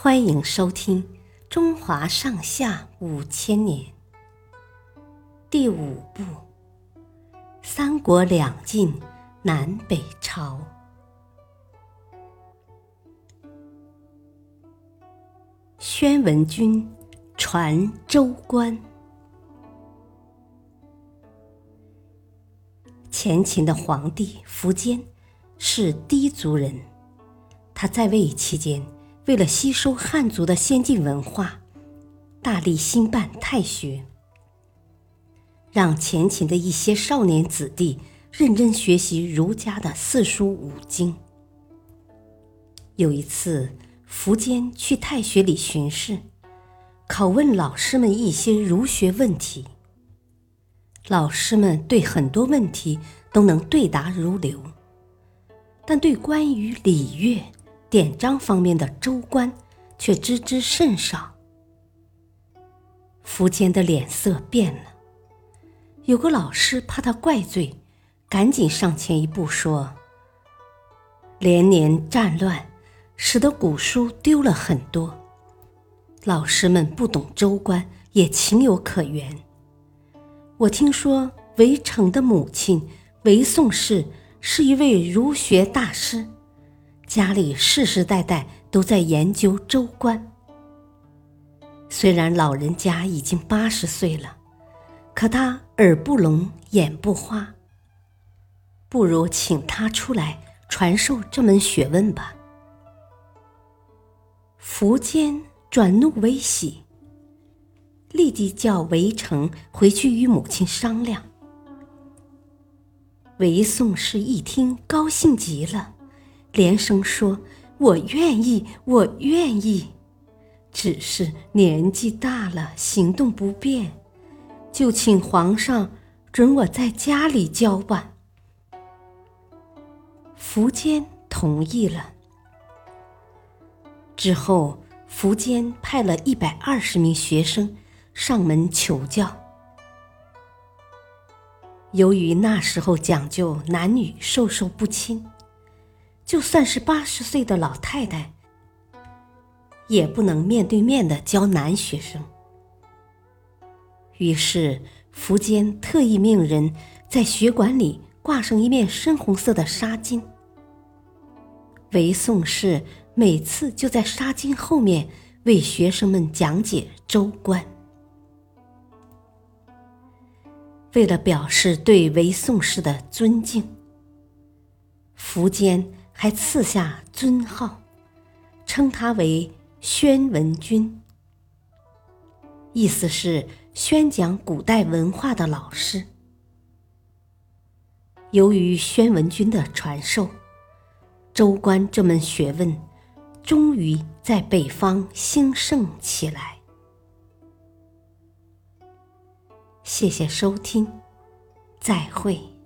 欢迎收听《中华上下五千年》第五部《三国两晋南北朝》。宣文君传州官。前秦的皇帝苻坚是氐族人，他在位期间。为了吸收汉族的先进文化，大力兴办太学，让前秦的一些少年子弟认真学习儒家的四书五经。有一次，苻坚去太学里巡视，拷问老师们一些儒学问题。老师们对很多问题都能对答如流，但对关于礼乐。典章方面的州官却知之甚少。苻坚的脸色变了。有个老师怕他怪罪，赶紧上前一步说：“连年战乱，使得古书丢了很多。老师们不懂州官，也情有可原。我听说韦成的母亲韦宋氏是一位儒学大师。”家里世世代代都在研究州官。虽然老人家已经八十岁了，可他耳不聋，眼不花。不如请他出来传授这门学问吧。苻坚转怒为喜，立即叫韦成回去与母亲商量。韦宋氏一听，高兴极了。连声说：“我愿意，我愿意，只是年纪大了，行动不便，就请皇上准我在家里教吧。”苻坚同意了。之后，苻坚派了一百二十名学生上门求教。由于那时候讲究男女授受不亲。就算是八十岁的老太太，也不能面对面的教男学生。于是，苻坚特意命人在学馆里挂上一面深红色的纱巾。韦宋氏每次就在纱巾后面为学生们讲解州官。为了表示对韦宋氏的尊敬，苻坚。还赐下尊号，称他为宣文君，意思是宣讲古代文化的老师。由于宣文君的传授，州官这门学问终于在北方兴盛起来。谢谢收听，再会。